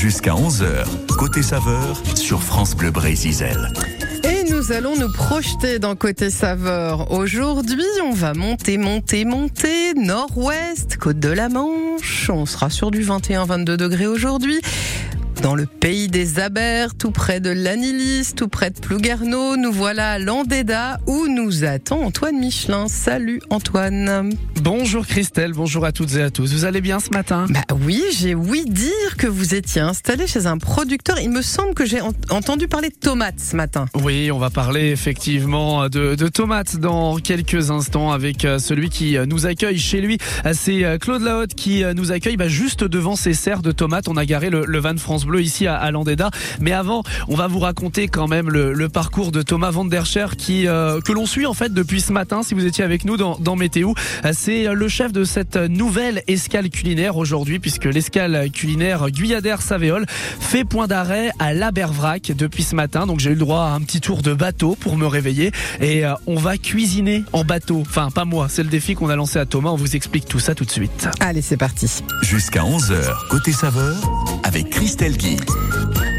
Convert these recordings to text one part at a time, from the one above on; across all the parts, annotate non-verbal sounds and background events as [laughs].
Jusqu'à 11h, côté saveur sur France Bleu Brésil. Et nous allons nous projeter dans Côté Saveur. Aujourd'hui, on va monter, monter, monter, nord-ouest, côte de la Manche. On sera sur du 21-22 degrés aujourd'hui dans le pays des Abers, tout près de Lanilis, tout près de Plouguerneau. Nous voilà à Landéda où nous attend Antoine Michelin. Salut Antoine. Bonjour Christelle, bonjour à toutes et à tous. Vous allez bien ce matin? Bah oui, j'ai ouï dire que vous étiez installé chez un producteur. Il me semble que j'ai entendu parler de tomates ce matin. Oui, on va parler effectivement de, de, tomates dans quelques instants avec euh, celui qui euh, nous accueille chez lui. Euh, c'est Claude Lahotte qui nous accueille bah, juste devant ses serres de tomates. On a garé le, le van France Bleu ici à, à Landéda. Mais avant, on va vous raconter quand même le, le parcours de Thomas Van der Scher qui, euh, que l'on suit en fait depuis ce matin. Si vous étiez avec nous dans, dans Météo, c'est le chef de cette nouvelle escale culinaire aujourd'hui puisque l'escale culinaire Guyadère Savéole fait point d'arrêt à l'Abervrac depuis ce matin. Donc j'ai eu le droit à un petit tour de bateau pour me réveiller et euh, on va cuisiner en bateau. Enfin, pas moi, c'est le défi qu'on a lancé à Thomas. On vous explique tout ça tout de suite. Allez, c'est parti. Jusqu'à 11h, côté saveur avec Christelle Guy.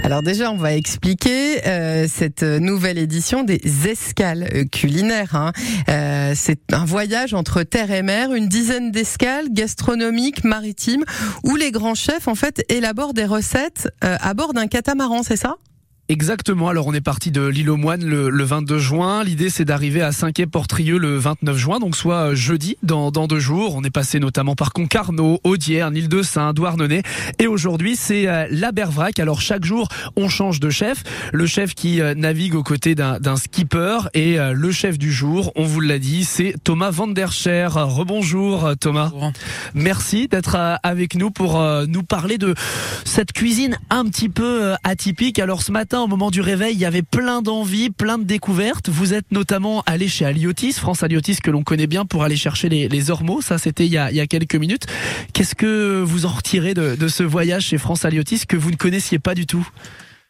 Alors déjà, on va expliquer euh, cette nouvelle édition des escales euh, culinaires. Hein. Euh, c'est un voyage entre terre et mer, une dizaine d'escales gastronomiques, maritimes, où les grands chefs en fait élaborent des recettes euh, à bord d'un catamaran, c'est ça? Exactement. Alors on est parti de l'île aux Moines le, le 22 juin. L'idée c'est d'arriver à Saint-Quay-Portrieux le 29 juin, donc soit jeudi dans, dans deux jours. On est passé notamment par Concarneau, Audierne, île de Saint, Douarnenez. Et aujourd'hui c'est euh, l'Abervrac. Alors chaque jour on change de chef. Le chef qui euh, navigue aux côtés d'un skipper et euh, le chef du jour, on vous l'a dit, c'est Thomas Van der Scher. Rebonjour Thomas. Bonjour. Merci d'être avec nous pour nous parler de cette cuisine un petit peu atypique. Alors ce matin au moment du réveil, il y avait plein d'envies, plein de découvertes. Vous êtes notamment allé chez Aliotis, France Aliotis que l'on connaît bien pour aller chercher les, les ormeaux. Ça, c'était il, y a, quelques minutes. Qu'est-ce que vous en retirez de, de ce voyage chez France Aliotis que vous ne connaissiez pas du tout?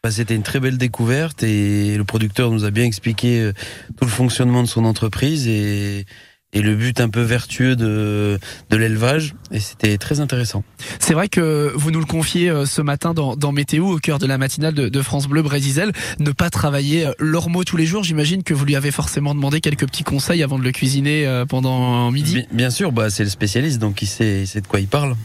Bah, C'était une très belle découverte et le producteur nous a bien expliqué euh, tout le fonctionnement de son entreprise et et le but un peu vertueux de, de l'élevage et c'était très intéressant. C'est vrai que vous nous le confiez euh, ce matin dans, dans Météo au cœur de la matinale de, de France Bleu Brésil, ne pas travailler l'ormeau tous les jours. J'imagine que vous lui avez forcément demandé quelques petits conseils avant de le cuisiner euh, pendant midi. Bien, sûr, bah c'est le spécialiste donc il sait, il sait de quoi il parle.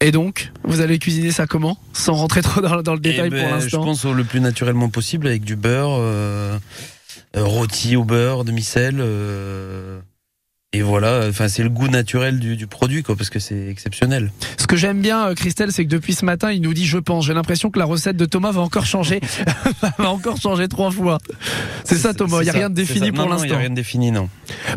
Et donc, vous allez cuisiner ça comment? Sans rentrer trop dans, dans le détail Eh ben, pour Je l'instant. pense le plus naturellement possible avec du beurre, euh, euh, rôti au beurre, demi-sel. Euh, et voilà, enfin c'est le goût naturel du, du produit quoi, parce que c'est exceptionnel. Ce que j'aime bien, euh, Christelle, c'est que depuis ce matin, il nous dit je pense. J'ai l'impression que la recette de Thomas va encore changer, [laughs] va encore changer trois fois. C'est ça, Thomas. Il y a rien de défini pour non, Il y a l'instant. rien de défini, non.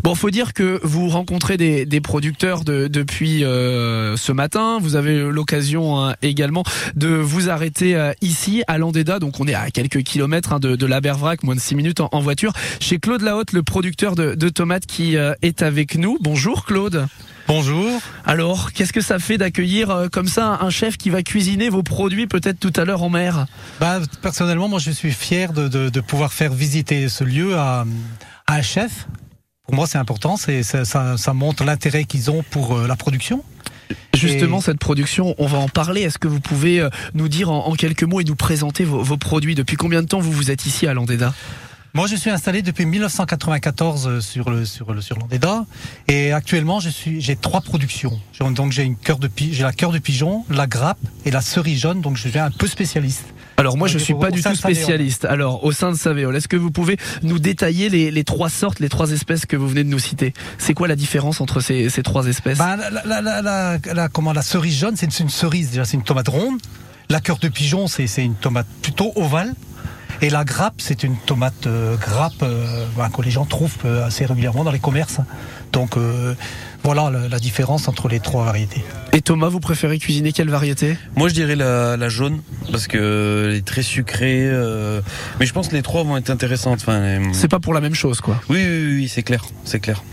Bon, faut dire que vous rencontrez des, des producteurs de- depuis euh, ce matin. Vous avez l'occasion hein, également de vous arrêter euh, ici à Landéda. Donc, on est à quelques kilomètres hein, de, de l'Abervrac, moins de six minutes en, en voiture. Chez Claude Lahotte, le producteur de, de tomates qui euh, est avec nous. Bonjour, Claude. Bonjour. Alors, qu'est-ce que ça fait d'accueillir euh, comme ça un chef qui va cuisiner vos produits peut-être tout à l'heure en mer? Bah, personnellement, moi, je suis fier de, de, de pouvoir faire visiter ce lieu à, à un chef. Pour moi, c'est important. C'est ça, ça, ça montre l'intérêt qu'ils ont pour euh, la production. Justement, Et- cette production, on va en parler. Est-ce que vous pouvez euh, nous dire en, en quelques mots et nous présenter vos, vos produits? Depuis combien de temps vous vous êtes ici à Landéda Moi, je suis installé depuis 1994 sur le sur le sur l'Andéda et actuellement, je suis j'ai trois productions. Donc, j'ai une cœur de j'ai la cœur de pigeon, la grappe et la cerise jaune. Donc, je suis un peu spécialiste. Alors moi, je suis pas du tout spécialiste. Alors au sein de Savéole, est-ce que vous pouvez nous détailler les, les trois sortes, les trois espèces que vous venez de nous citer? C'est quoi la différence entre ces, ces trois espèces? Bah, la, la, la, la, la- comment, la cerise jaune, c'est une, une cerise, déjà, c'est une tomate ronde. La cœur de pigeon, c'est une tomate plutôt ovale. Et la grappe, c'est une tomate euh, grappe euh, que les gens trouvent euh, assez régulièrement dans les commerces. Donc euh, voilà la, la différence entre les trois variétés. Et Thomas, vous préférez cuisiner quelle variété? Moi, je dirais la, la jaune parce que elle est très sucrée. euh, mais je pense que les trois vont être intéressantes. Enfin, C'est pas pour la même chose, quoi. oui, oui, oui, oui, c'est clair, c'est clair.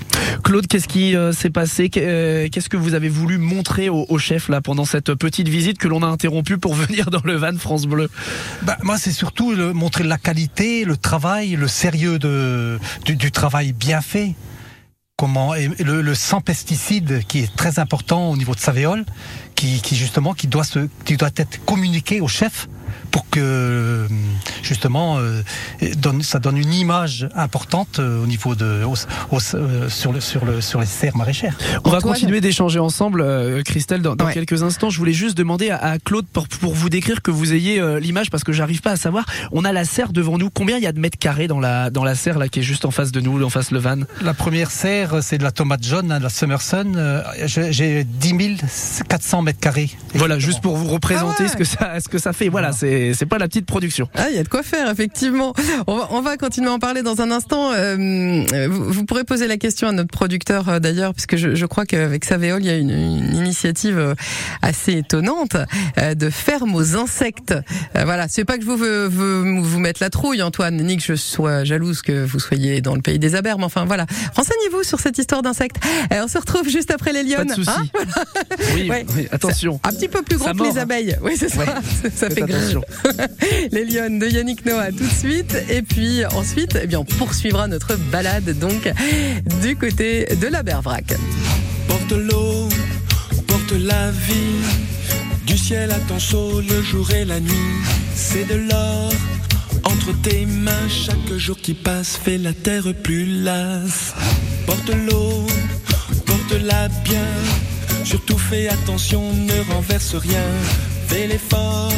Claude, qu'est-ce qui euh, s'est passé? Euh, Qu'est-ce que vous avez voulu montrer au, au chef là pendant cette petite visite que l'on a interrompue pour [laughs] venir dans le van France Bleu? Bah, moi, c'est surtout le, montrer la qualité, le travail, le sérieux de, du, du travail bien fait. Comment le, le sans pesticides qui est très important au niveau de Savéole, qui, qui justement qui doit se qui doit être communiqué au chef pour que justement euh, donne, ça donne une image importante euh, au niveau de au- au- euh, sur le sur le sur les serres maraîchères. On va continuer d'échanger ensemble, euh, Christelle, dans, dans Ouais. quelques instants. Je voulais juste demander à, à Claude pour, pour vous décrire que vous ayez euh, l'image parce que j'arrive pas à savoir. On a la serre devant nous. Combien il y a de mètres carrés dans la dans la serre là qui est juste en face de nous, en face le van? La première serre, c'est de la tomate jaune, hein, de la Summerson. Euh, j'ai- J'ai 10 400 mètres carrés. Voilà, juste pour vous représenter Ah ouais. ce que ça ce que ça fait. Voilà, c'est c'est pas la petite production. Ah, il y a de quoi faire, effectivement. On va, on va continuer à en parler dans un instant. Euh, vous, vous pourrez poser la question à notre producteur euh, d'ailleurs, puisque je, je crois qu'avec Savéol, il y a une, une initiative euh, assez étonnante euh, de ferme aux insectes. Euh, voilà, c'est pas que je vous veux, veux vous mettre la trouille, Antoine, ni que je sois jalouse que vous soyez dans le pays des abeilles, mais enfin voilà. Renseignez-vous sur cette histoire d'insectes. Euh, on se retrouve juste après les Pas lionnes. de souci. Hein oui, Ouais. oui, attention. un petit peu plus grand que mord, les hein. abeilles. Oui, c'est ça. Ouais. Ça [laughs] fait Faites [laughs] Les Lyonnes de Yannick Noah tout de suite. Et puis ensuite, eh bien, on poursuivra notre balade donc du côté de la Bervrac. Porte l'eau, porte la vie. Du ciel à ton saut, le jour et la nuit. C'est de l'or entre tes mains. Chaque jour qui passe fait la terre plus lasse. Porte l'eau, porte-la bien. Surtout fais attention, ne renverse rien. Fais l'effort,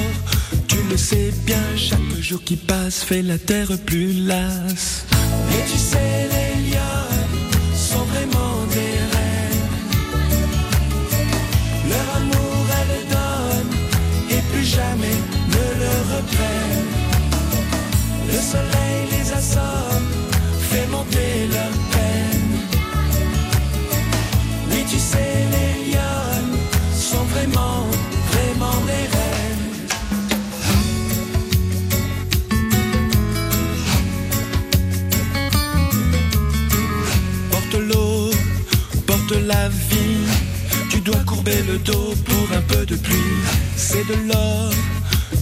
tu le sais bien. Chaque jour qui passe fait la terre plus lasse. Et tu sais, les lions sont vraiment l'or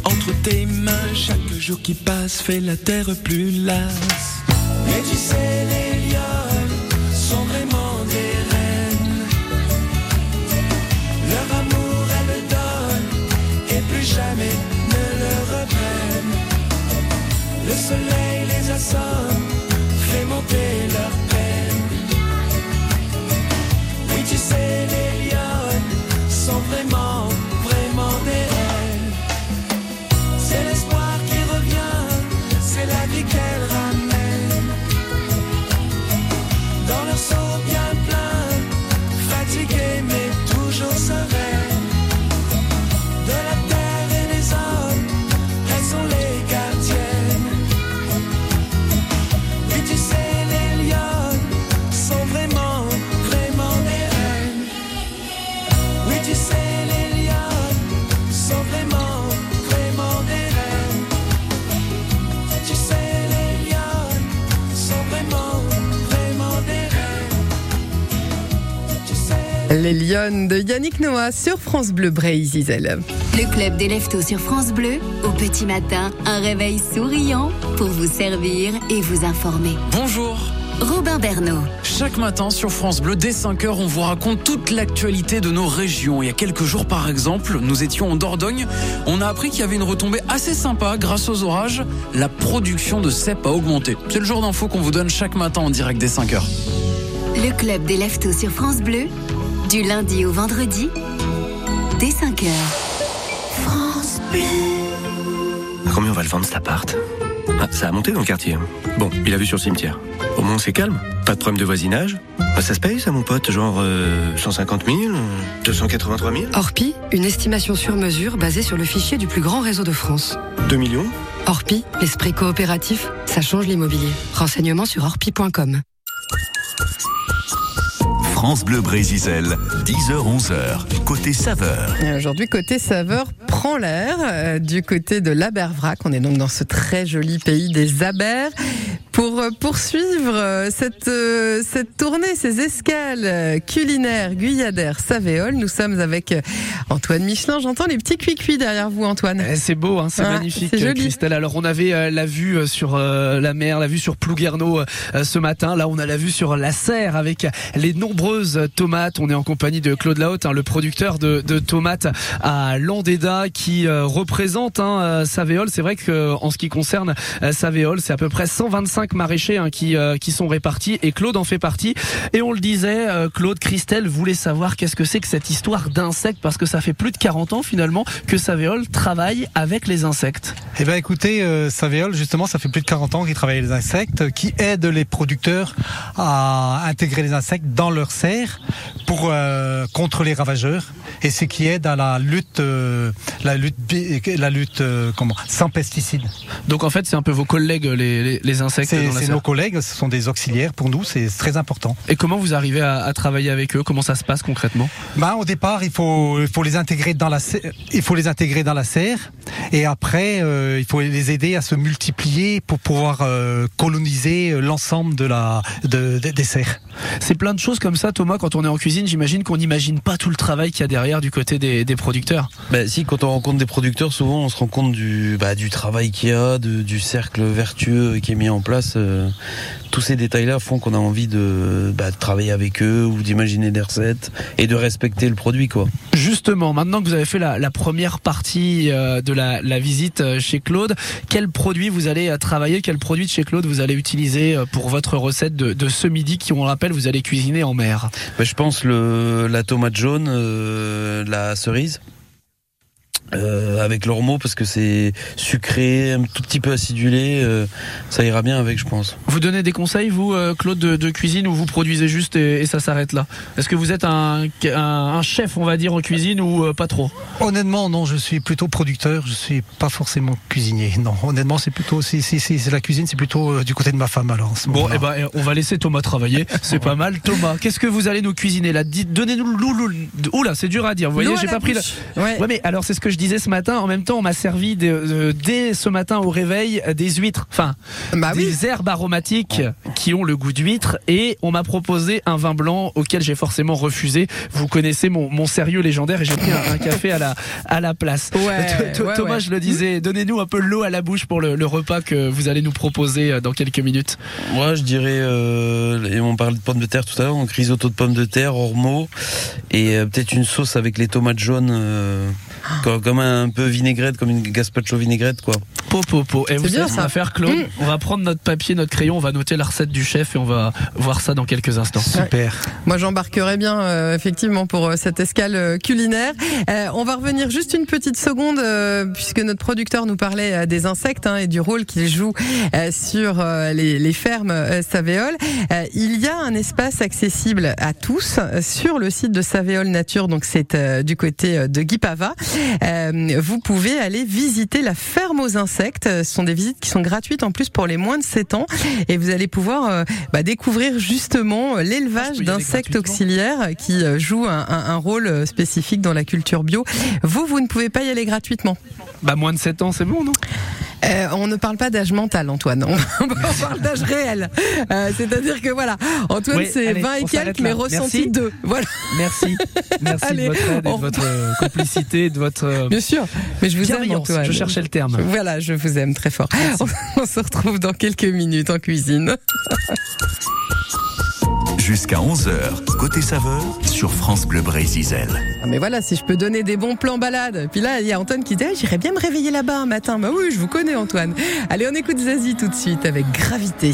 entre tes mains. Chaque jour qui passe fait la terre plus lasse. Les Lyonnes de Yannick Noah sur France Bleu Bray Zizel. Le club des leftos sur France Bleu, au petit matin, un réveil souriant pour vous servir et vous informer. Bonjour Robin Bernot. Chaque matin sur France Bleu, dès 5h, on vous raconte toute l'actualité de nos régions. Il y a quelques jours, par exemple, nous étions en Dordogne. On a appris qu'il y avait une retombée assez sympa grâce aux orages. La production de cèpes a augmenté. C'est le genre d'infos qu'on vous donne chaque matin en direct dès 5h. Le club des leftos sur France Bleu, du lundi au vendredi, dès 5h. France Bleu. Combien on va le vendre cet appart? Ah, Ça a monté dans le quartier. Bon, il a vu sur le cimetière. Au moins c'est calme. Pas de problème de voisinage. Bah, ça se paye ça mon pote? Genre euh, 150 000 euh, 283 000 Orpi, une estimation sur mesure basée sur le fichier du plus grand réseau de France. 2 millions? Orpi, l'esprit coopératif, ça change l'immobilier. Renseignements sur orpi.com. France Bleu Brésil, 10h-11h, côté saveur. Et Aujourd'hui, côté saveur prend l'air euh, du côté de l'Abervrac. On est donc dans ce très joli pays des Abers. Pour euh, poursuivre euh, cette, euh, cette tournée, ces escales culinaires Guyadère Savéole, nous sommes avec Antoine Michelin. J'entends les petits cuicuis derrière vous, Antoine. Eh, C'est beau, hein, c'est Ouais, magnifique. Christelle. Alors on avait la vue sur la mer, la vue sur Plouguerneau ce matin. Là, on a la vue sur la serre avec les nombreuses tomates. On est en compagnie de Claude Lahaute, hein, le producteur de, de tomates à Landéda, qui représente hein, Savéole. C'est vrai que en ce qui concerne Savéole, c'est à peu près 125 maraîchers hein, qui euh, qui sont répartis et Claude en fait partie. Et on le disait, euh, Claude, Christelle voulait savoir qu'est-ce que c'est que cette histoire d'insectes parce que ça fait plus de 40 ans finalement que Savéole travaille avec les insectes. Eh bien écoutez, euh, justement, ça fait plus de 40 ans qu'il travaille avec les insectes, qui aide les producteurs à intégrer les insectes dans leur serre pour euh, contre les ravageurs. Et c'est qui aide à la lutte, la lutte, bi- la lutte, comment, sans pesticides. Donc en fait, c'est un peu vos collègues les, les, les insectes C'est nos collègues, ce sont des auxiliaires pour nous, c'est très important. Et comment vous arrivez à, à travailler avec eux? Comment ça se passe concrètement? Ben, au départ, il faut, il faut les intégrer dans la, serre- il faut les intégrer dans la serre, et après, euh, il faut les aider à se multiplier pour pouvoir euh, coloniser l'ensemble de la, de, de- des serres. C'est plein de choses comme ça, Thomas. Quand on est en cuisine, j'imagine qu'on n'imagine pas tout le travail qu'il y a derrière du côté des, des producteurs. Bah, si, quand on rencontre des producteurs, souvent on se rend compte du, bah, du travail qu'il y a, de- du cercle vertueux qui est mis en place. Euh, tous ces détails-là font qu'on a envie de, bah, de travailler avec eux ou d'imaginer des recettes et de respecter le produit, quoi. Justement, maintenant que vous avez fait la, la première partie euh, de la, la visite euh, chez Claude, quel produit vous allez travailler Quel produit de chez Claude vous allez utiliser pour votre recette de, de ce midi qui, on le rappelle, vous allez cuisiner en mer? Bah, je pense le, la tomate jaune, euh, la cerise. Euh, avec l'ormeau parce que c'est sucré, un tout petit peu acidulé, euh, ça ira bien avec, je pense. Vous donnez des conseils, vous, euh, Claude, de, de cuisine, ou vous produisez juste et, et ça s'arrête là? Est-ce que vous êtes un, un, un chef, on va dire, en cuisine ou euh, pas trop? Honnêtement, non, je suis plutôt producteur, je suis pas forcément cuisinier. Non, honnêtement, c'est plutôt, si, si, c'est la cuisine, c'est plutôt euh, du côté de ma femme alors. en ce Bon, eh ben, on va laisser Thomas travailler. [laughs] C'est pas mal. Thomas, qu'est-ce que vous allez nous cuisiner là? Dites- Donnez-nous Oula, c'est dur à dire. Vous voyez, j'ai pas pris. La... Ouais. Ouais, mais alors c'est ce que je disais ce matin. En même temps, on m'a servi de- de- dès ce matin au réveil euh, des huîtres, enfin Bah oui. des herbes aromatiques qui ont le goût d'huître, et on m'a proposé un vin blanc auquel j'ai forcément refusé. Vous connaissez mon, mon sérieux légendaire et j'ai pris un, un café à la à la place. Ouais, ouais, Thomas, ouais. je le disais, donnez-nous un peu l'eau à la bouche pour le, le repas que vous allez nous proposer euh, dans quelques minutes. Moi, je dirais, euh, et on parlait de pommes de terre tout à l'heure, donc risotto de pommes de terre, ormeau, et euh, peut-être une sauce avec les tomates jaunes, euh, comme, comme un peu vinaigrette, comme une gazpacho vinaigrette, quoi. Po, po, po. Et vous bien, savez ce qu'on va faire, Claude Mm. On va prendre notre papier, notre crayon, on va noter la recette du chef et on va voir ça dans quelques instants. Super. Moi, j'embarquerai bien, euh, effectivement, pour euh, cette escale euh, culinaire. Euh, on va revenir juste une petite seconde, euh, puisque notre producteur nous parlait euh, des insectes hein, et du rôle qu'ils jouent euh, sur euh, les, les fermes euh, Savéole. Euh, il y a un espace accessible à tous sur le site de Savéole Nature, donc c'est euh, du côté euh, de Guipava. Euh, vous pouvez aller visiter la ferme aux insectes. Ce sont des visites qui sont gratuites en plus pour les moins de 7 ans, et vous allez pouvoir euh, bah, découvrir justement l'élevage Ah, d'insectes auxiliaires qui euh, jouent un, un- un rôle spécifique dans la culture bio. Vous, vous ne pouvez pas y aller gratuitement. Bah, moins de 7 ans, c'est bon, non? Euh, on ne parle pas d'âge mental, Antoine. On, [laughs] on parle d'âge réel. Euh, C'est-à-dire que voilà, Antoine, Oui, c'est allez, 20 et quelques, mais ressenti Merci. 2. Voilà, Merci. Merci Allez, de votre aide et de votre euh, [laughs] complicité, de votre bien sûr. Mais je vous aime. Antoine. Je cherchais le terme. Voilà, je vous aime très fort. On, on se retrouve dans quelques minutes en cuisine. [laughs] Jusqu'à 11h, côté saveur sur France Bleu Brésil. Ah, mais voilà, si je peux donner des bons plans balades. Puis là, il y a Antoine qui dit ah, J'irais bien me réveiller là-bas un matin. Bah oui, je vous connais, Antoine. Allez, on écoute Zazie tout de suite avec gravité.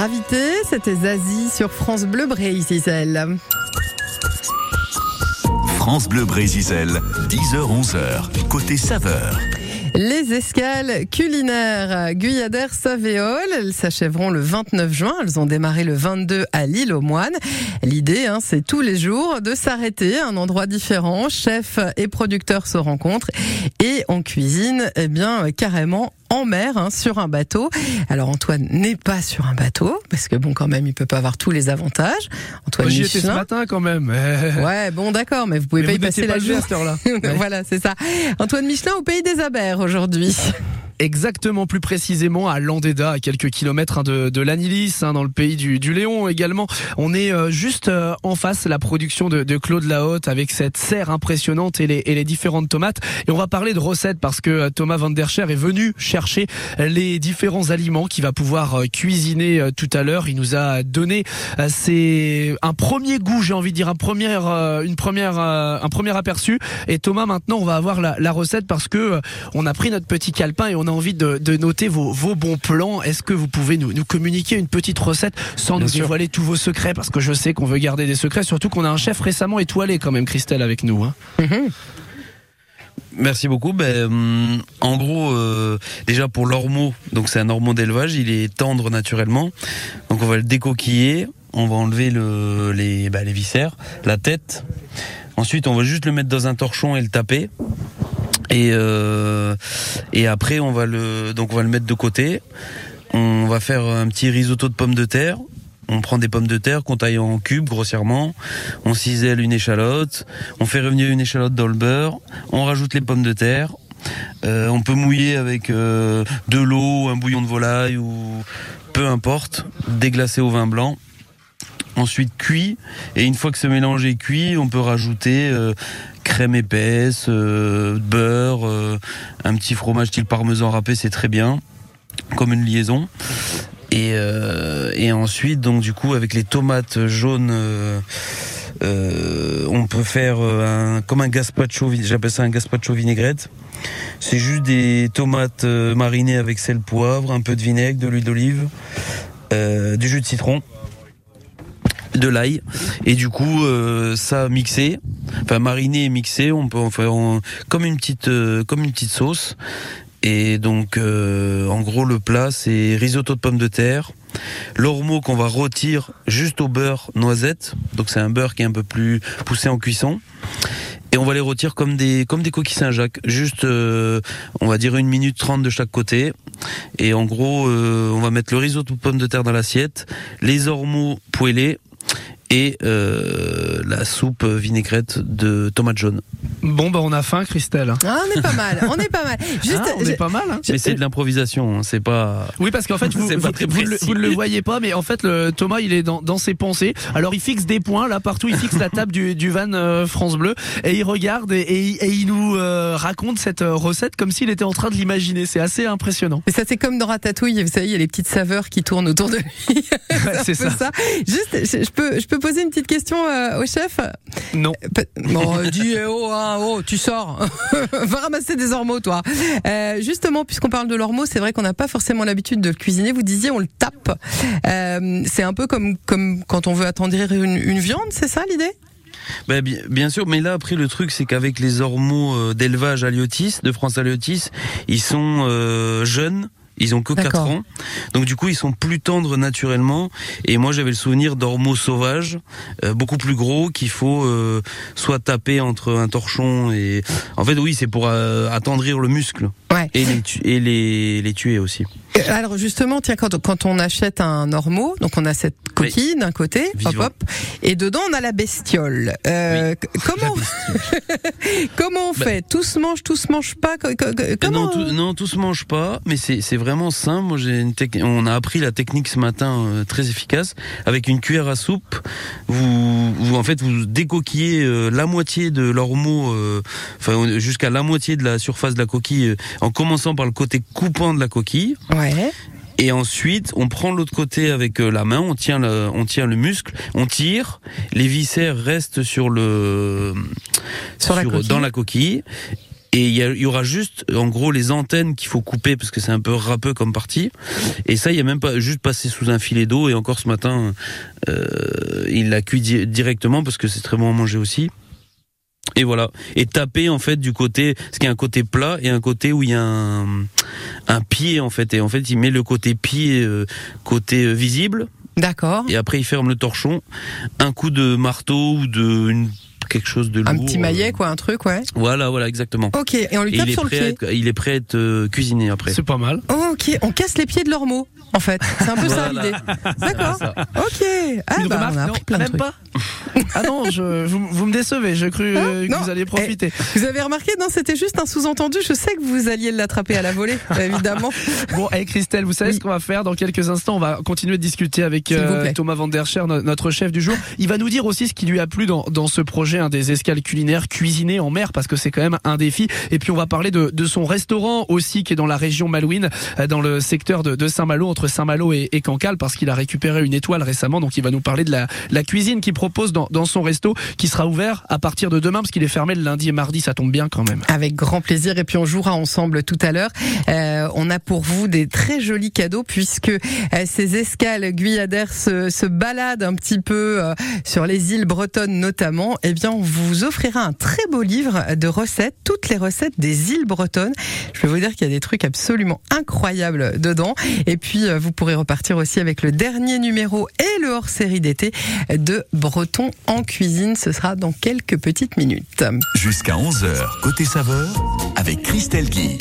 Gravité, c'était Zazie sur France Bleu Brésil. France Bleu Brésil, 10h-11h, côté saveur. Les escales culinaires Guyadère Savéole, elles s'achèveront le 29 juin. Elles ont démarré le 22 à l'île aux Moines. L'idée, hein, c'est tous les jours de s'arrêter à un endroit différent. Chefs et producteurs se rencontrent et on cuisine, eh bien, carrément en mer, hein, sur un bateau. Alors Antoine n'est pas sur un bateau parce que bon, quand même, il peut pas avoir tous les avantages. Antoine Moi, J'y étais ce Michelin. matin quand même. [laughs] Ouais, bon, d'accord, mais vous pouvez Mais pas vous y passer la journée. à cette heure-là. [laughs] Ouais. voilà, c'est ça. Antoine Michelin au pays des abers aujourd'hui. Exactement, plus précisément à Landéda, à quelques kilomètres hein, de, de l'Anilis, hein, dans le pays du, du Léon également. On est euh, juste euh, en face la production de, de Claude Lahaute avec cette serre impressionnante et les, et les différentes tomates. Et on va parler de recettes parce que euh, Thomas Van der Scher est venu chercher les différents aliments qu'il va pouvoir euh, cuisiner euh, tout à l'heure. Il nous a donné c'est un premier goût, j'ai envie de dire, un premier, une première, un premier aperçu. Et Thomas, maintenant, on va avoir la, la recette parce que on a pris notre petit calepin et on a envie de, de noter vos, vos bons plans. Est-ce que vous pouvez nous, nous communiquer une petite recette sans Bien nous sûr. dévoiler tous vos secrets? Parce que je sais qu'on veut garder des secrets, surtout qu'on a un chef récemment étoilé quand même, Christelle, avec nous. hein. Merci beaucoup. Ben, hum, en gros, euh, déjà pour l'ormeau, donc c'est un ormeau d'élevage, il est tendre naturellement. Donc on va le décoquiller, on va enlever le, les, bah, les viscères, la tête. Ensuite, on va juste le mettre dans un torchon et le taper. Et, euh, et après, on va le, donc on va le mettre de côté. On va faire un petit risotto de pommes de terre. On prend des pommes de terre qu'on taille en cubes grossièrement. On cisèle une échalote. On fait revenir une échalote dans le beurre. On rajoute les pommes de terre. Euh, on peut mouiller avec euh, de l'eau, un bouillon de volaille ou peu importe, déglacé au vin blanc. Ensuite cuit et une fois que ce mélange est cuit, on peut rajouter crème épaisse, euh, beurre, euh, un petit fromage style parmesan râpé, c'est très bien, comme une liaison. Et, euh, et ensuite, donc du coup, avec les tomates jaunes, on peut faire un, comme un gazpacho, j'appelle ça un gazpacho vinaigrette. C'est juste des tomates marinées avec sel, poivre, un peu de vinaigre, de l'huile d'olive, du jus de citron de l'ail. Et du coup euh, ça mixé enfin mariné et mixé on peut en faire comme une petite euh, comme une petite sauce. Et donc euh, en gros le plat c'est risotto de pommes de terre l'ormeau qu'on va rôtir juste au beurre noisette. Donc c'est un beurre qui est un peu plus poussé en cuisson. Et on va les rôtir comme des comme des coquilles Saint-Jacques. Juste euh, on va dire une minute trente de chaque côté. Et en gros euh, on va mettre le risotto de pommes de terre dans l'assiette les ormeaux poêlés et euh, la soupe vinaigrette de tomates jaunes. Bon, bah on a faim, Christelle. Ah, on est pas mal, on est pas mal. [laughs] Juste, Hein, on je- est pas mal. hein. Mais c'est de l'improvisation, hein, c'est pas. Oui, parce qu'en fait, vous, [laughs] le- vous ne le voyez pas, mais en fait, le, Thomas, il est dans, dans ses pensées. Alors, il fixe des points là partout. Il fixe la [laughs] table du, du van euh, France Bleu et il regarde et, et- et il nous euh, raconte cette recette comme s'il était en train de l'imaginer. C'est assez impressionnant. Mais ça, c'est comme dans Ratatouille, vous savez, il y a les petites saveurs qui tournent autour de lui. Ouais, c'est peu ça. Juste, je, je peux, je peux poser une petite question euh, au chef Non. Bon, euh, dis, eh, oh, hein, oh, tu sors. [laughs] Va ramasser des ormeaux, toi. Euh, justement, puisqu'on parle de l'ormeau, c'est vrai qu'on n'a pas forcément l'habitude de le cuisiner. Vous disiez, on le tape. Euh, c'est un peu comme, comme quand on veut attendrir une, une viande, c'est ça l'idée? Ben, bien, sûr, mais là après le truc c'est qu'avec les ormeaux euh, d'élevage Aliotis, de France Aliotis, ils sont euh, jeunes. Ils ont que 4 D'accord. ans. Donc du coup, ils sont plus tendres naturellement. Et moi, j'avais le souvenir d'ormeaux sauvages, euh, beaucoup plus gros, qu'il faut euh, soit taper entre un torchon et... En fait, oui, c'est pour euh, attendrir le muscle. Ouais. Et, les, tu- et les, les tuer aussi. Euh, Alors justement, tiens, quand, quand on achète un ormeau, donc on a cette coquille d'un côté, hop, Vivant. hop, et dedans on a la bestiole. Euh, Comment [laughs] comment on Bah- fait? Tout se mange, tout se mange pas? Co- Comment non, tout, non, tout se mange pas, mais c'est vraiment simple. Moi, j'ai une tec- on a appris la technique ce matin euh, très efficace avec une cuillère à soupe. Vous, vous en fait, vous décoquillez euh, la moitié de l'ormeau, euh, enfin jusqu'à la moitié de la surface de la coquille, euh, en commençant par le côté coupant de la coquille. Ouais. Et ensuite, on prend l'autre côté avec euh, la main, on tient le, on tient le muscle, on tire, les viscères restent sur le, Sur la coquille. dans la coquille. Et il y, aura juste, en gros, les antennes qu'il faut couper parce que c'est un peu râpeux comme partie. Et ça, il y a même pas juste passé sous un filet d'eau. Et encore ce matin, euh, il l'a cuit di- directement parce que c'est très bon à manger aussi. Et voilà. Et taper en fait du côté, qu'il y a un côté plat et un côté où il y a un, un pied en fait. Et en fait, il met le côté pied euh, côté euh, visible. D'accord. Et après, il ferme le torchon. Un coup de marteau ou de une, quelque chose de lourd. Un petit maillet, euh, quoi, un truc, ouais. Voilà, voilà, exactement. Ok, et on lui tape sur le pied. être- il est prêt à être euh, cuisiné après. C'est pas mal. Ok, on casse les pieds de l'ormeau, en fait. C'est un peu ça l'idée. D'accord. Ok. Ah bah, remarque on a Non, plein de même trucs. pas. Ah non, je, vous, vous me décevez. Je cru euh, que non. vous alliez profiter. Vous avez remarqué, non, c'était juste un sous-entendu. Je sais que vous alliez l'attraper à la volée, [laughs] évidemment. Bon, et Christelle, vous savez Oui. ce qu'on va faire dans quelques instants On va continuer de discuter avec euh. Thomas Van der Scher, no- notre chef du jour. Il va nous dire aussi ce qui lui a plu dans, dans ce projet, un des escales culinaires cuisinées en mer, parce que c'est quand même un défi. Et puis on va parler de, de son restaurant aussi, qui est dans la région Malouine, euh, dans le secteur de, de Saint-Malo, entre Saint-Malo et, et Cancale, parce qu'il a récupéré une étoile récemment. Donc il va nous parler de la, la cuisine qu'il propose dans, dans son resto, qui sera ouvert à partir de demain, parce qu'il est fermé le lundi et mardi. Ça tombe bien quand même. Avec grand plaisir. Et puis on jouera ensemble tout à l'heure. Euh, on a pour vous des très jolis cadeaux puisque euh, ces escales guyadères se, se baladent un petit peu euh, sur les îles bretonnes notamment. Eh bien, vous offrira un très beau livre de recettes, toutes les recettes des îles bretonnes. Je peux vous dire qu'il y a des trucs absolument incroyables dedans. Et puis, euh, vous pourrez repartir aussi avec le dernier numéro et le hors-série d'été de Breton en cuisine. Ce sera dans quelques petites minutes. Jusqu'à 11h, côté saveur, avec Christelle Guy.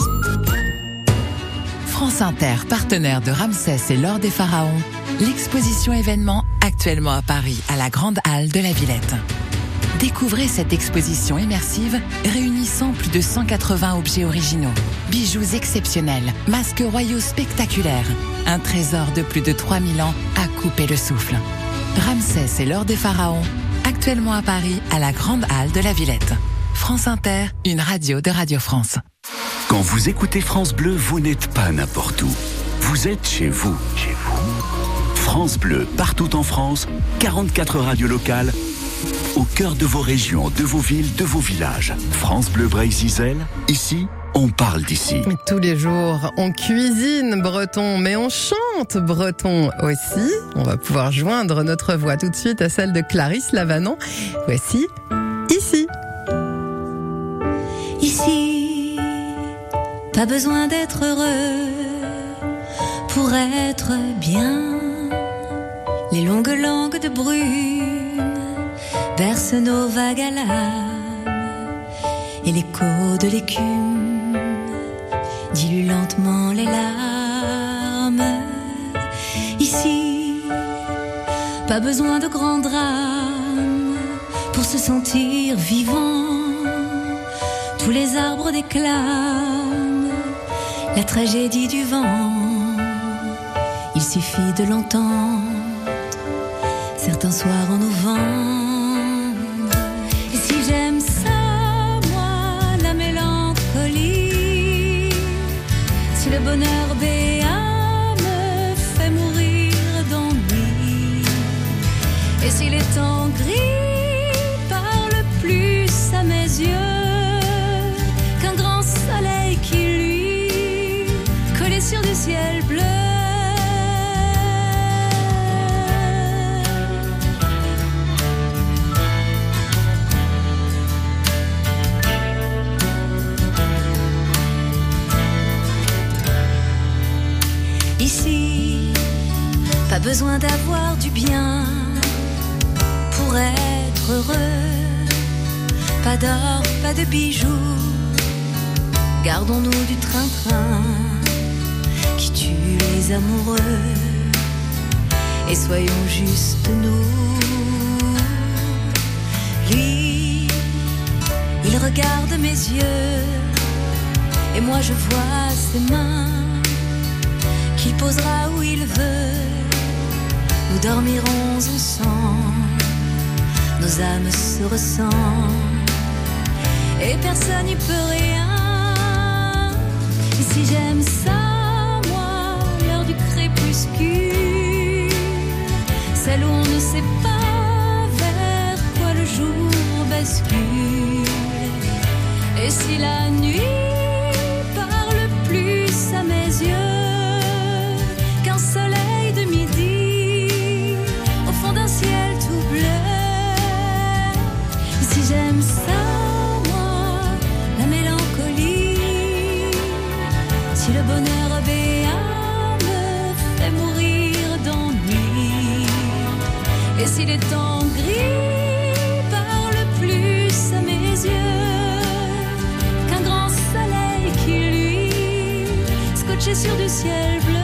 France Inter, partenaire de Ramsès et l'Or des Pharaons, l'exposition événement actuellement à Paris, à la Grande Halle de la Villette. Découvrez cette exposition immersive réunissant plus de 180 objets originaux, bijoux exceptionnels, masques royaux spectaculaires, un trésor de plus de 3000 ans à couper le souffle. Ramsès et l'Or des Pharaons, actuellement à Paris, à la Grande Halle de la Villette. France Inter, une radio de Radio France. Quand vous écoutez France Bleu, vous n'êtes pas n'importe où. Vous êtes chez vous. Chez vous. France Bleu, partout en France, 44 radios locales, au cœur de vos régions, de vos villes, de vos villages. France Bleu Bray-Zizel, ici, on parle d'ici. Mais Tous les jours, on cuisine breton, mais on chante breton aussi. On va pouvoir joindre notre voix tout de suite à celle de Clarisse Lavanon. Voici ici. Ici, pas besoin d'être heureux pour être bien. Les longues langues de brume bercent nos vagues à l'âme et l'écho de l'écume dilue lentement les larmes. Ici, pas besoin de grands drames pour se sentir vivant. Tous les arbres déclament la tragédie du vent. Il suffit de l'entendre certains soirs en novembre. Besoin d'avoir du bien pour être heureux. Pas d'or, pas de bijoux. Gardons-nous du train-train qui tue les amoureux. Et soyons juste nous. Lui, il regarde mes yeux. Et moi je vois ses mains qu'il posera où il veut. Nous dormirons ensemble, nos âmes se ressemblent, et personne n'y peut rien. Et si j'aime ça, moi, l'heure du crépuscule, celle où on ne sait pas vers quoi le jour bascule. Et si si la nuit si le bonheur béat me fait mourir d'ennui, et si les temps gris parlent plus à mes yeux qu'un grand soleil qui lui scotché sur du ciel bleu.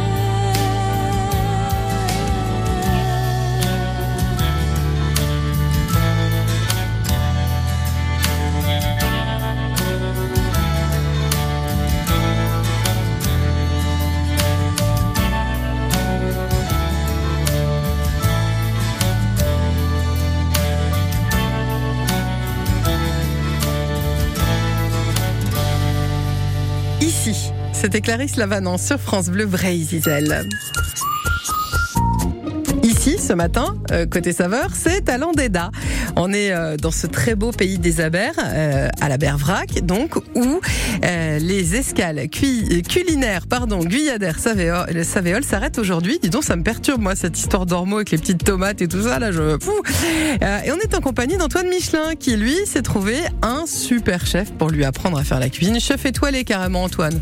C'était Clarisse Lavanant sur France Bleu Bray-Zizel. Ici, ce matin, euh, côté saveur, c'est à Landéda. On est euh, dans ce très beau pays des Abers, euh, à la Bervrac, donc, où les escales culinaires, pardon, Guyadère, Savéol, le Savéol s'arrêtent aujourd'hui. Dis donc, ça me perturbe, moi, cette histoire d'ormeaux avec les petites tomates et tout ça, là, je... Et on est en compagnie d'Antoine Michelin, qui, lui, s'est trouvé un super chef pour lui apprendre à faire la cuisine. Chef étoilé, carrément, Antoine.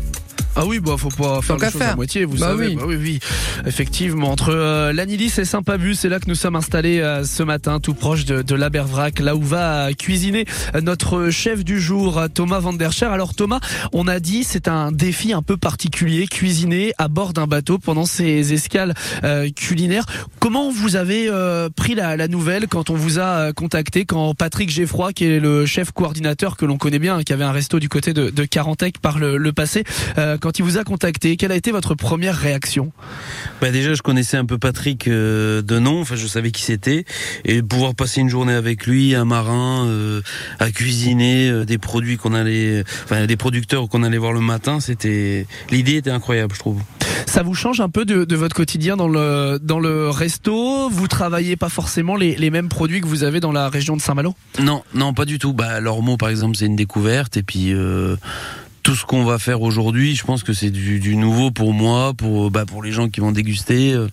Ah oui, bah faut pas faire les à faire. moitié, vous Bah savez. oui. Bah oui, oui. Effectivement, entre euh, l'Anilis et Saint-Pabus, c'est là que nous sommes installés euh, ce matin, tout proche de, de l'Abervrac, là où va cuisiner euh, notre chef du jour, euh, Thomas Van der Scher. Alors Thomas, on a dit c'est un défi un peu particulier, cuisiner à bord d'un bateau pendant ces escales euh, culinaires. Comment vous avez euh, pris la, la nouvelle quand on vous a euh, contacté, quand Patrick Geffroy, qui est le chef coordinateur que l'on connaît bien, qui avait un resto du côté de, de Carantec par le, le passé, euh, quand il vous a contacté, quelle a été votre première réaction? Bah déjà, je connaissais un peu Patrick euh, de nom, enfin je savais qui c'était, et pouvoir passer une journée avec lui, un marin, euh, à cuisiner des produits qu'on allait, enfin des producteurs qu'on allait voir le matin, c'était l'idée était incroyable, je trouve. Ça vous change un peu de, de votre quotidien dans le dans le resto? Vous travaillez pas forcément les, les mêmes produits que vous avez dans la région de Saint-Malo? Non, non, pas du tout. Bah, l'ormeau, par exemple, c'est une découverte. Et puis, euh, tout ce qu'on va faire aujourd'hui, je pense que c'est du, du nouveau pour moi, pour, bah, pour les gens qui vont déguster. euh,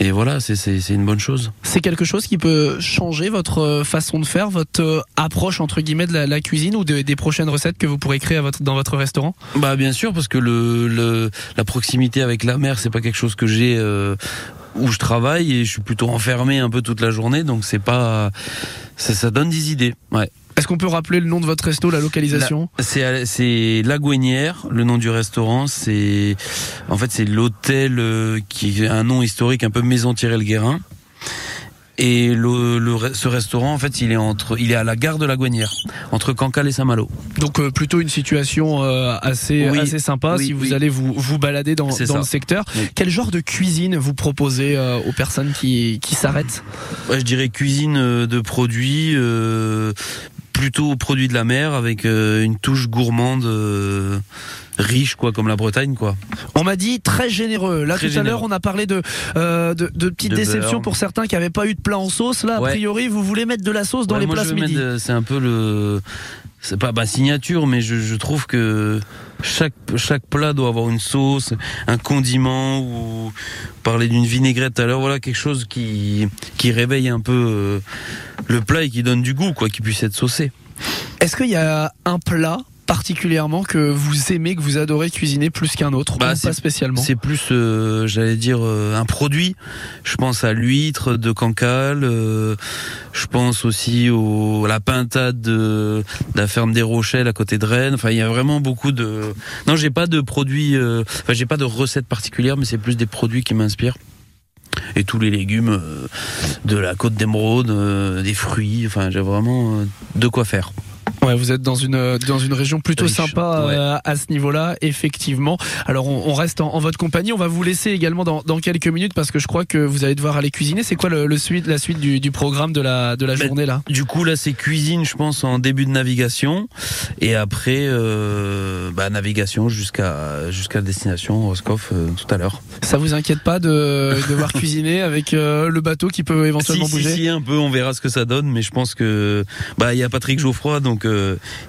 Et voilà, c'est- une bonne chose. C'est quelque chose qui peut changer votre euh, façon de faire, votre euh, approche entre guillemets de la, la cuisine ou de- des prochaines recettes que vous pourrez créer à votre, dans votre restaurant? Bah, bien sûr, parce que le, le, la proximité avec la mer, c'est pas quelque chose que j'ai. euh, où je travaille et je suis plutôt enfermé un peu toute la journée, donc c'est pas, ça, ça donne des idées. Ouais. Est-ce qu'on peut rappeler le nom de votre resto, la localisation? C'est c'est La Gouenière, le nom du restaurant. C'est en fait c'est l'hôtel euh, qui a un nom historique un peu Maison Thierry Guérin. Et le, le ce restaurant, en fait, il est entre, il est à la gare de la Gouenière, entre Cancale et Saint-Malo. Donc euh, plutôt une situation euh, assez Oui. assez sympa Oui, si vous oui. allez vous vous balader dans, dans le secteur. Quel genre de cuisine vous proposez euh, aux personnes qui qui s'arrêtent? Ouais, je dirais cuisine de produits, plutôt produits de la mer avec euh, une touche gourmande, euh, riche quoi, comme la Bretagne quoi. On m'a dit très généreux. Là Très tout à l'heure on a parlé de euh, de, de petites De déceptions beurre. pour certains qui avaient pas eu de plat en sauce. Là a priori vous voulez mettre de la sauce dans Ouais, les plats midi. C'est un peu le, c'est pas ma signature, mais je, je trouve que chaque chaque plat doit avoir une sauce, un condiment ou parler d'une vinaigrette l'heure. Voilà quelque chose qui qui réveille un peu euh, le plat et qui donne du goût, quoi, qui puisse être saucé. Est-ce qu'il y a un plat particulièrement que vous aimez, que vous adorez cuisiner plus qu'un autre Bah, pas spécialement C'est plus, euh, j'allais dire, euh, un produit. Je pense à l'huître de Cancale. euh, je pense aussi au, à la pintade de, de la ferme des Rochelles à côté de Rennes. Enfin, il y a vraiment beaucoup de. Non, j'ai pas de produits. Enfin, j'ai pas de recette particulière, mais c'est plus des produits qui m'inspirent. Et tous les légumes de la côte d'Émeraude, des fruits. Enfin, j'ai vraiment de quoi faire. Ouais, vous êtes dans une dans une région plutôt Riche, sympa ouais. euh, à ce niveau-là, effectivement. Alors on, on reste en, en votre compagnie. On va vous laisser également dans, dans quelques minutes parce que je crois que vous allez devoir aller cuisiner. C'est quoi le, le suite la suite du, du programme de la de la journée là? Du coup, là, c'est cuisine, je pense, en début de navigation. Et après, euh, bah, navigation jusqu'à jusqu'à destination, Roscoff, euh, tout à l'heure. Ça vous inquiète pas de devoir [laughs] cuisiner avec le bateau qui peut éventuellement Si, si, bouger? si, un peu, on verra ce que ça donne. Mais je pense que bah il y a Patrick Geoffroy, donc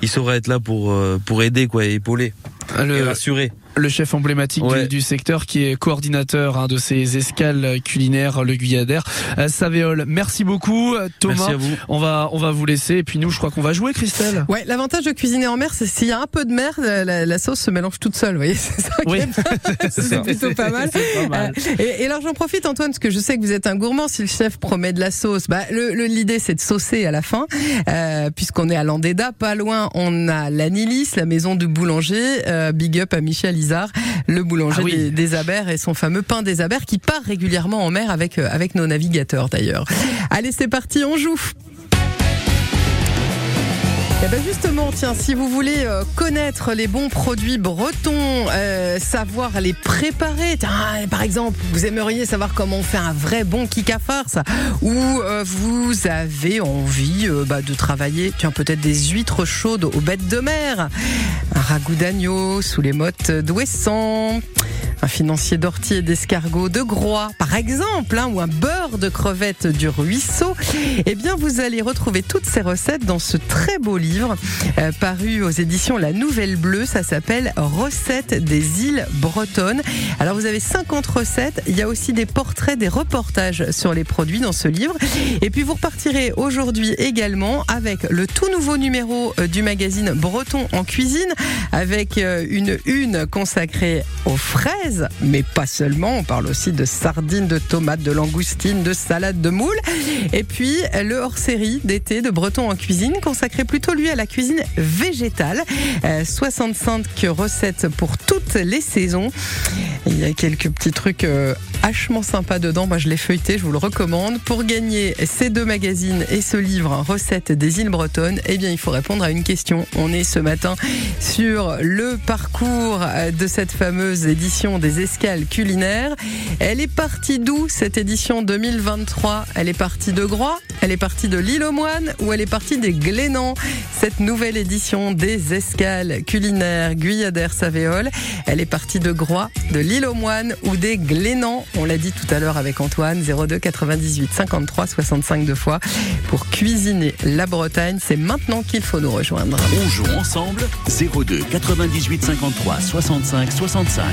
il saura être là pour euh, pour aider quoi, et épauler, Le- et rassurer. Le chef emblématique du- Ouais. du, secteur qui est coordinateur hein, de ces escales culinaires le Guyadère euh, Savéol. Merci beaucoup euh, Thomas. Merci à vous. On va on va vous laisser et puis nous je crois qu'on va jouer Christelle. Ouais, l'avantage de cuisiner en mer, c'est s'il y a un peu de mer, la, sauce se mélange toute seule. Vous voyez, [laughs] c'est ça qui Oui. [laughs] C'est plutôt pas mal. C'est pas mal. Euh, et, et alors j'en profite Antoine, parce que je sais que vous êtes un gourmand. Si le chef promet de la sauce, bah le le- l'idée c'est de saucer à la fin, euh, puisqu'on est à Landéda, pas loin. On a l'Anilis, la maison du boulanger. Euh, big up à Michel Le boulanger Ah oui. des, des Abers et son fameux pain des Abers qui part régulièrement en mer avec euh, avec nos navigateurs d'ailleurs. Allez, c'est parti, on joue. Eh ben justement, tiens, si vous voulez euh, connaître les bons produits bretons, euh, savoir les préparer, tiens, par exemple, vous aimeriez savoir comment on fait un vrai bon kick à farce, ou euh, vous avez envie bah, de travailler, tiens, peut-être des huîtres chaudes aux bêtes de mer, un ragoût d'agneau sous les mottes d'Ouessant, un financier d'ortie et d'escargot de Groix, par exemple, hein, ou un beurre de crevettes du ruisseau, eh bien, vous allez retrouver toutes ces recettes dans ce très beau livre euh, paru aux éditions La Nouvelle Bleue. Ça s'appelle Recettes des îles bretonnes. Alors, vous avez 50 recettes. Il y a aussi des portraits, des reportages sur les produits dans ce livre. Et puis, vous repartirez aujourd'hui également avec le tout nouveau numéro euh, du magazine Breton en cuisine avec euh, une une consacrée aux fraises, mais pas seulement. On parle aussi de sardines, de tomates, de langoustines, de salades, de moules. Et puis le hors-série d'été de Breton en cuisine, consacré plutôt lui à la cuisine végétale. Euh, 65 recettes pour toutes les saisons. Il y a quelques petits trucs euh, hachement sympas dedans. Moi, je l'ai feuilleté, je vous le recommande. Pour gagner ces deux magazines et ce livre, hein, Recettes des îles bretonnes, eh bien, il faut répondre à une question. On est ce matin sur le parcours euh, de cette fameuse édition des escales culinaires. Elle est partie d'où cette édition 2023 Elle est partie de Groix Elle est partie de l'île aux Moines Ou elle est partie des Glénans? Cette nouvelle édition des escales culinaires Guyadère Savéol Elle est partie de Groix, de l'île aux Moines ou des Glénans? On l'a dit tout à l'heure avec Antoine 02 98 53 65 deux fois pour cuisiner la Bretagne. C'est maintenant qu'il faut nous rejoindre. On joue ensemble 02 98 53 65 65.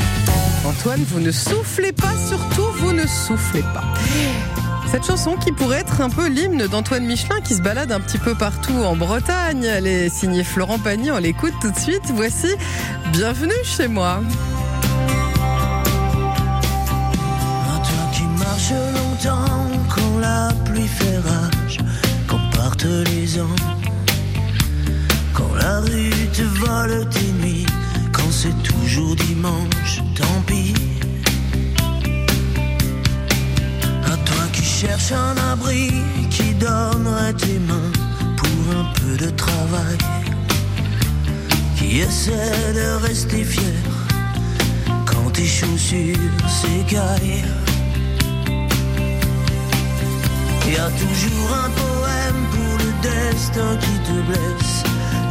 Antoine, vous ne soufflez pas, surtout vous ne soufflez pas. Cette chanson qui pourrait être un peu l'hymne d'Antoine Michelin qui se balade un petit peu partout en Bretagne. Elle est signée Florent Pagny, on l'écoute tout de suite. Voici Bienvenue chez moi. Toi qui marches longtemps quand la pluie fait rage, quand partent les ans, quand la rue te vole tes nuits, c'est toujours dimanche, tant pis. À toi qui cherches un abri, qui donnerait tes mains pour un peu de travail, qui essaie de rester fier quand tes chaussures s'écaillent. Y a toujours un poème pour le destin qui te blesse.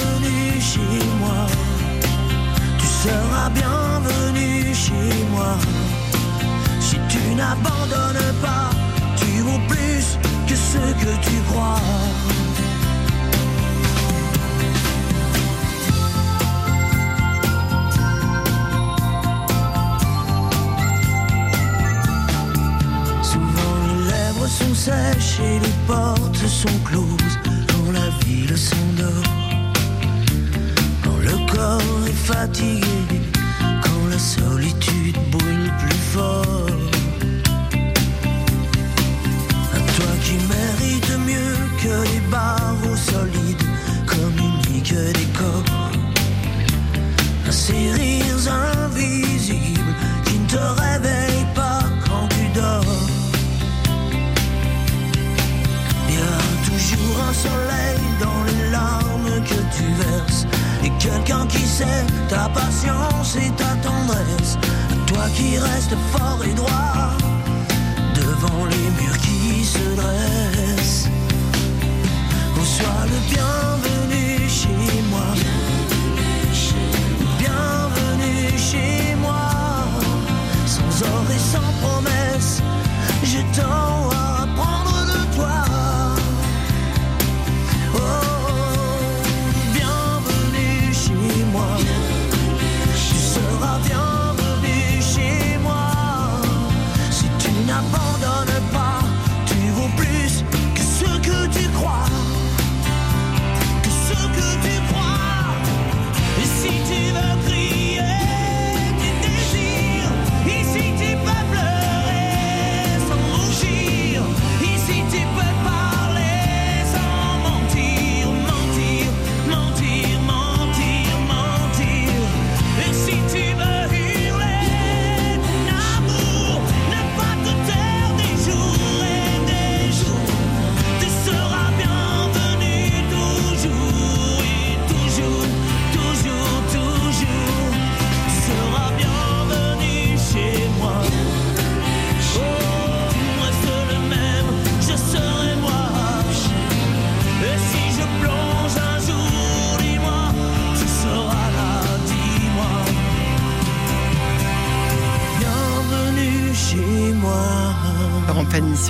Bienvenue chez moi, tu seras bienvenu chez moi. Si tu n'abandonnes pas, tu vaux plus que ce que tu crois. Souvent les lèvres sont sèches et les portes sont closes quand la ville s'endort. Corps est fatigué, quand la solitude brûle plus fort. À toi qui mérites mieux que les barreaux solides, communique des corps. À ces rires ta patience et ta tendresse. Toi qui restes fort et droit devant les murs qui se dressent. Oh, sois le bienvenu chez moi. Bienvenue chez moi. Sans or et sans promesse, j'ai tant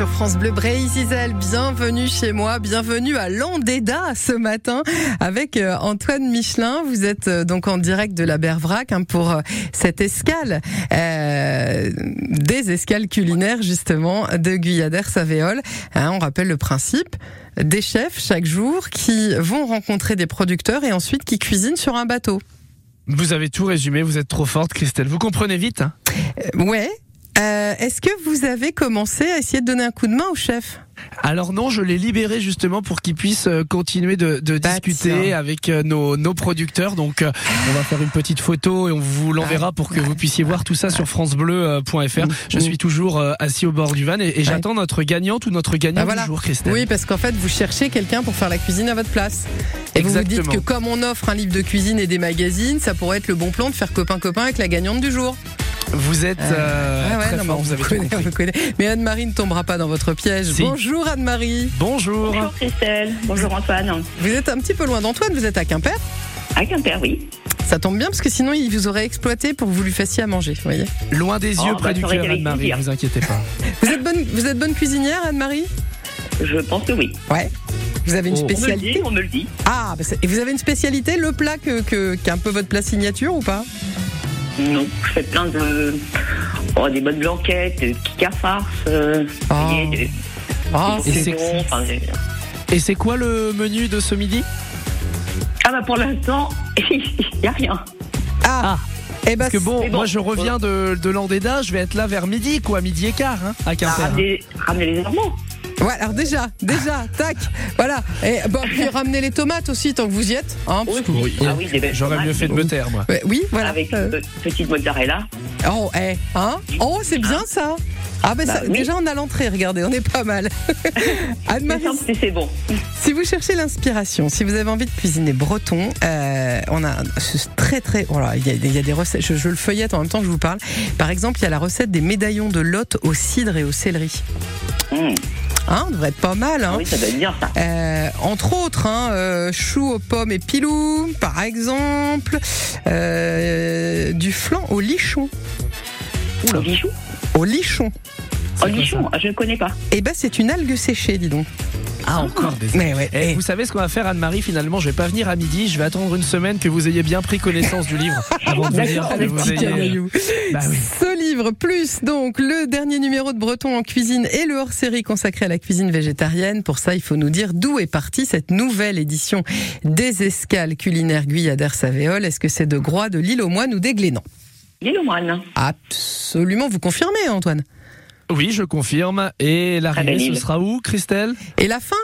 sur France Bleu Bray Zizel, bienvenue chez moi, bienvenue à Landéda ce matin avec euh, Antoine Michelin. Vous êtes euh, donc en direct de la Bervrac hein, pour euh, cette escale, euh, des escales culinaires justement de Guyadère Savéole. Hein, on rappelle le principe des chefs chaque jour qui vont rencontrer des producteurs et ensuite qui cuisinent sur un bateau. Vous avez tout résumé, vous êtes trop forte, Christelle. Vous comprenez vite. hein? Euh, ouais. Euh, Est-ce que vous avez commencé à essayer de donner un coup de main au chef? Alors non, je l'ai libéré justement pour qu'il puisse euh, continuer de, de discuter avec euh, nos, nos producteurs. Donc on va faire une petite photo et on vous l'enverra pour que vous puissiez voir tout ça sur francebleu.fr. Je suis toujours assis au bord du van et, et j'attends notre gagnante ou notre gagnant Ah, voilà. du jour, Christelle. Oui, parce qu'en fait, vous cherchez quelqu'un pour faire la cuisine à votre place. Et vous vous dites Exactement. que comme on offre un livre de cuisine et des magazines, ça pourrait être le bon plan de faire copain-copain avec la gagnante du jour. Vous êtes euh, Ah ouais, très non, mais fort, on vous avez tout connaît, compris. on vous connaît. Mais Anne-Marie ne tombera pas dans votre piège. Si. Bonjour Anne-Marie. Bonjour. Bonjour Christelle, bonjour Antoine. Vous êtes un petit peu loin d'Antoine, vous êtes à Quimper À Quimper, oui. Ça tombe bien parce que sinon il vous aurait exploité pour que vous lui fassiez à manger, vous voyez. Loin des Oh, yeux, bah, près du cœur, Anne-Marie, vous inquiétez pas. Vous êtes bonne, vous êtes bonne cuisinière Anne-Marie? Je pense que oui. Ouais. Vous avez une Oh. On me le spécialité dit, on me le dit. Ah, bah c'est- et vous avez une spécialité, le plat que, que, qui est un peu votre plat signature ou pas? Non, je fais plein de. Oh, des bonnes blanquettes. Euh, vous voyez, des- Ah, c'est enfin, Et c'est quoi le menu de ce midi? Ah bah pour l'instant, [laughs] il n'y a rien. Ah, Eh ben, Parce que bon, moi je reviens de, de Landéda, je vais être là vers midi, quoi, midi et quart, hein, à Ah, Quimper. ramenez, ramenez les Allemands. Ouais, alors déjà, déjà, tac, voilà. Et bon, [coughs] puis ramenez les tomates aussi tant que vous y êtes. Hein, parce que- Oui, Ah oui, J'aurais mieux fait de me taire, moi. Oui, voilà. Avec Euh, une petite mozzarella. Oh, eh, hein? Oh, c'est bien ça. Ah ben Bah ça- oui. déjà on a l'entrée, regardez, on est pas mal. [laughs] Anne-Marie, C'est bon. si vous cherchez l'inspiration, si vous avez envie de cuisiner breton, euh, on a ce très très, voilà, il y, a, il y a des recettes. Je, je le feuillette en même temps que je vous parle. Par exemple, il y a la recette des médaillons de Lot au cidre et au céleri. Mmh. Hein, on devrait être pas mal. Hein. Ah oui, ça doit être bien ça. Euh, entre autres, hein, euh, choux aux pommes et pilou, par exemple, euh, du flan au lichon. Lichon Au lichon. Au lichon, ah, je ne connais pas. Eh ben, c'est une algue séchée, dis donc. Ah, encore des. Mais ouais. Eh, eh. vous savez ce qu'on va faire, Anne-Marie Finalement, je vais pas venir à midi. Je vais attendre une semaine que vous ayez bien pris connaissance du livre avant de venir. D'accord, que le vous petit ayez- canaillou. Bah oui. Ce livre, plus donc le dernier numéro de Breton en cuisine et le hors-série consacré à la cuisine végétarienne. Pour ça, il faut nous dire d'où est partie cette nouvelle édition des escales culinaires Guyadère Savéole. Est-ce que c'est de Groix, de l'île aux Moines ou des Glénans? L'île aux moines. Absolument, vous confirmez, Antoine? Oui, je confirme. Et l'arrivée, ce sera où, Christelle? Et la fin?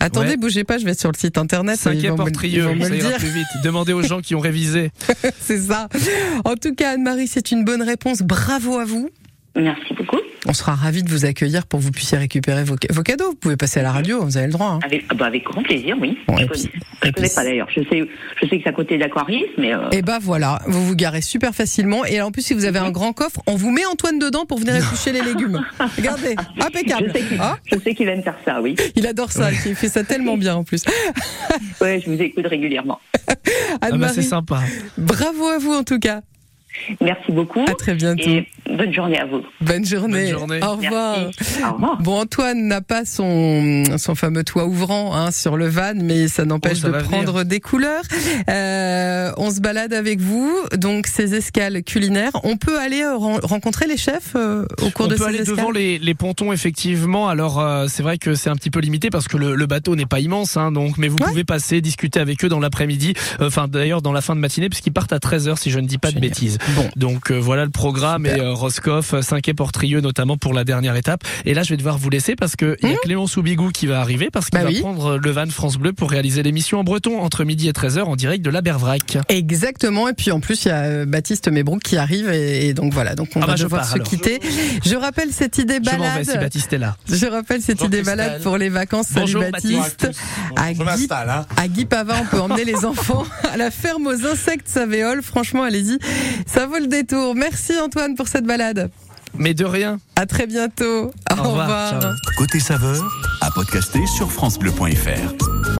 Attendez, Ouais. bougez pas, je vais sur le site internet. Cinquième vont me- ils portrieux, ça le ira dire. plus vite. Demandez aux gens qui ont révisé. [laughs] C'est ça. En tout cas, Anne-Marie, c'est une bonne réponse. Bravo à vous. Merci beaucoup. On sera ravis de vous accueillir pour que vous puissiez récupérer vos, vos cadeaux. Vous pouvez passer à la radio, vous avez le droit. hein. Avec, ah bah, avec grand plaisir, oui. Bon, je et connais, je pas d'ailleurs. Je sais, je sais que c'est à côté d'Aquarius, mais euh, Et bah voilà, vous vous garez super facilement. Et en plus, si vous avez un grand coffre, on vous met Antoine dedans pour venir [laughs] éplucher les légumes. Regardez, impeccable. je sais qu'il Ah, je sais qu'il aime faire ça, oui. il adore ça, il fait ça tellement bien en plus. Ouais, je vous écoute régulièrement. [laughs] Ah bah, c'est sympa. bravo à vous en tout cas. Merci beaucoup. À très bientôt. Et bonne journée à vous. Bonne journée. Bonne journée. Au revoir. Au revoir. Bon, Antoine n'a pas son, son fameux toit ouvrant hein, sur le van, mais ça n'empêche Oh, de prendre des couleurs. Euh, on se balade avec vous, donc ces escales culinaires. On peut aller euh, ren- rencontrer les chefs euh, au cours On de peut ces aller escales devant les, les pontons effectivement. Alors euh, c'est vrai que c'est un petit peu limité parce que le, le bateau n'est pas immense, hein, donc mais vous Ouais. pouvez passer discuter avec eux dans l'après-midi. Euh, Enfin d'ailleurs dans la fin de matinée puisqu'ils partent à 13h si je ne dis pas Génial. de bêtises. Bon. Donc euh, voilà le programme Super. et euh, Roscoff, 5 et Portrieux notamment pour la dernière étape. Et là je vais devoir vous laisser parce que il y a Clémence Soubigou qui va arriver parce qu'il. Bah va oui. prendre le van France Bleu pour réaliser l'émission en breton entre midi et 13h en direct de la Bervrac. Exactement. Et puis en plus, il y a euh, Baptiste Mébrouk qui arrive. Et, et donc voilà, donc on Ah va bah, je devoir pars, se alors. quitter. Je rappelle cette idée Je m'en vais si balade. Baptiste est là. Je rappelle cette Bonjour, idée Christelle. balade pour les vacances. Salut Bonjour, Baptiste. À Je Guy, m'installe, hein. à Guy Pavin, on peut emmener les [laughs] enfants à la ferme aux insectes Savéole. Franchement, allez-y. Ça vaut le détour. Merci Antoine pour cette balade. Mais de rien. À très bientôt. Au, Au revoir. Ciao. Côté saveur, à podcaster sur FranceBleu.fr.